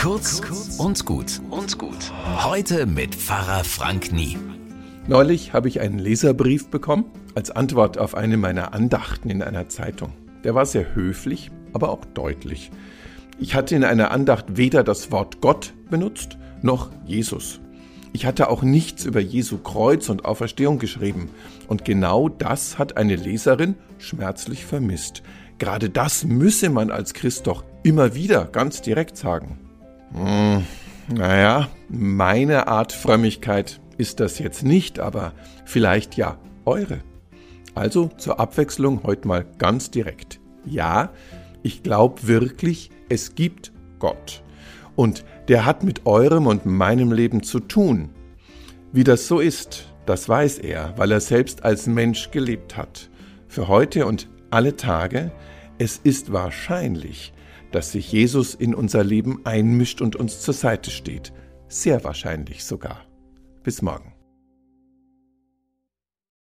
Kurz und gut und gut. Heute mit Pfarrer Frank Nie. Neulich habe ich einen Leserbrief bekommen als Antwort auf eine meiner Andachten in einer Zeitung. Der war sehr höflich, aber auch deutlich. Ich hatte in einer Andacht weder das Wort Gott benutzt noch Jesus. Ich hatte auch nichts über Jesu Kreuz und Auferstehung geschrieben. Und genau das hat eine Leserin schmerzlich vermisst. Gerade das müsse man als Christ doch immer wieder ganz direkt sagen. Hm, naja, meine Art Frömmigkeit ist das jetzt nicht, aber vielleicht ja eure. Also zur Abwechslung heute mal ganz direkt. Ja, ich glaube wirklich, es gibt Gott. Und der hat mit eurem und meinem Leben zu tun. Wie das so ist, das weiß er, weil er selbst als Mensch gelebt hat. Für heute und alle Tage, es ist wahrscheinlich, dass sich Jesus in unser Leben einmischt und uns zur Seite steht. Sehr wahrscheinlich sogar. Bis morgen.